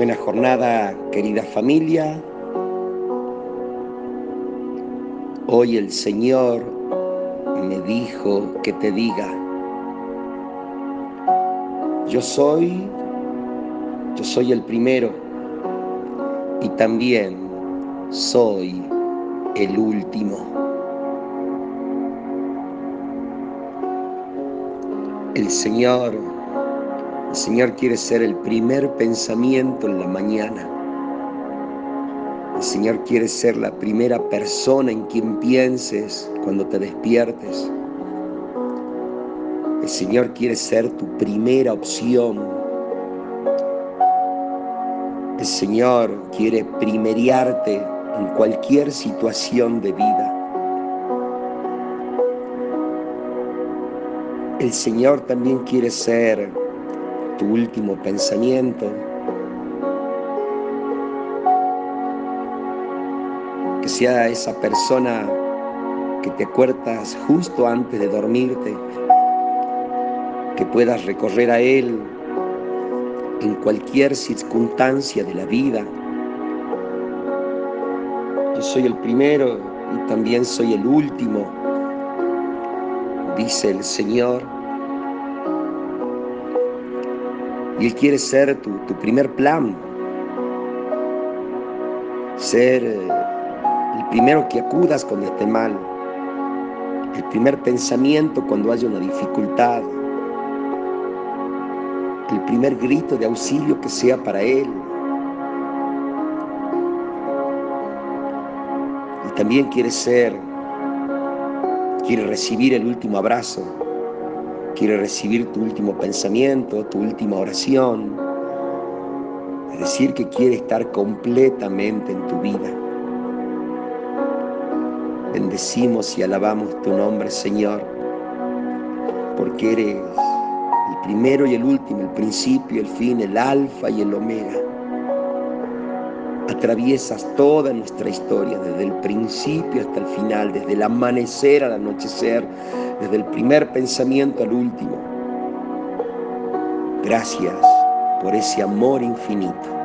Buena jornada, querida familia. Hoy el Señor me dijo que te diga, yo soy, yo soy el primero y también soy el último. El Señor el Señor quiere ser el primer pensamiento en la mañana. El Señor quiere ser la primera persona en quien pienses cuando te despiertes. El Señor quiere ser tu primera opción. El Señor quiere primeriarte en cualquier situación de vida. El Señor también quiere ser tu último pensamiento. Que sea esa persona que te acuerdas justo antes de dormirte, que puedas recorrer a Él en cualquier circunstancia de la vida. Yo soy el primero y también soy el último, dice el Señor. Y Él quiere ser tu, primer plan, ser eh, el primero que acudas cuando esté mal, el primer pensamiento cuando haya una dificultad, el primer grito de auxilio que sea para Él. Y también quiere ser, quiere recibir el último abrazo, quiere recibir tu último pensamiento, tu última oración. Es decir, que quiere estar completamente en tu vida. Bendecimos y alabamos tu nombre, Señor, porque eres el primero y el último, el principio, el fin, el alfa y el omega. Atraviesas toda nuestra historia, desde el principio hasta el final, desde el amanecer al anochecer, desde el primer pensamiento al último. Gracias por ese amor infinito.